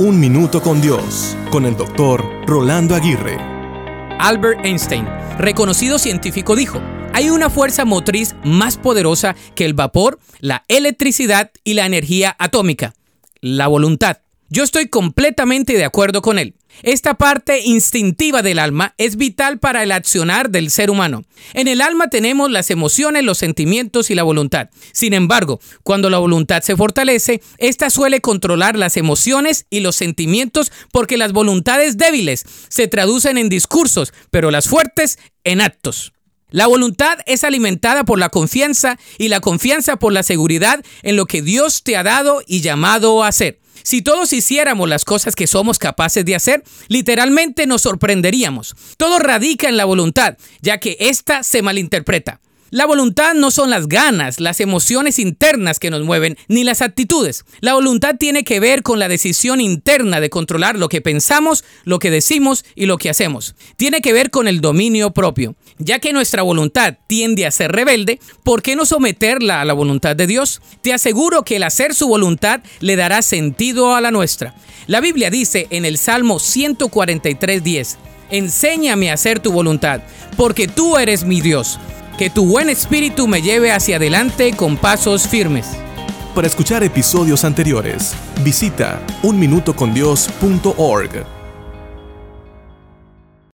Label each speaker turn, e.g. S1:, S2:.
S1: Un Minuto con Dios, con el doctor Rolando Aguirre.
S2: Albert Einstein, reconocido científico, dijo, hay una fuerza motriz más poderosa que el vapor, la electricidad y la energía atómica, la voluntad. Yo estoy completamente de acuerdo con él. Esta parte instintiva del alma es vital para el accionar del ser humano. En el alma tenemos las emociones, los sentimientos y la voluntad. Sin embargo, cuando la voluntad se fortalece, esta suele controlar las emociones y los sentimientos porque las voluntades débiles se traducen en discursos, pero las fuertes en actos. La voluntad es alimentada por la confianza y la confianza por la seguridad en lo que Dios te ha dado y llamado a hacer. Si todos hiciéramos las cosas que somos capaces de hacer, literalmente nos sorprenderíamos. Todo radica en la voluntad, ya que ésta se malinterpreta. La voluntad no son las ganas, las emociones internas que nos mueven, ni las actitudes. La voluntad tiene que ver con la decisión interna de controlar lo que pensamos, lo que decimos y lo que hacemos. Tiene que ver con el dominio propio. Ya que nuestra voluntad tiende a ser rebelde, ¿por qué no someterla a la voluntad de Dios? Te aseguro que el hacer su voluntad le dará sentido a la nuestra. La Biblia dice en el Salmo 143.10, Enséñame a hacer tu voluntad, porque tú eres mi Dios que tu buen espíritu me lleve hacia adelante con pasos firmes.
S1: Para escuchar episodios anteriores, visita unminutocondios.org.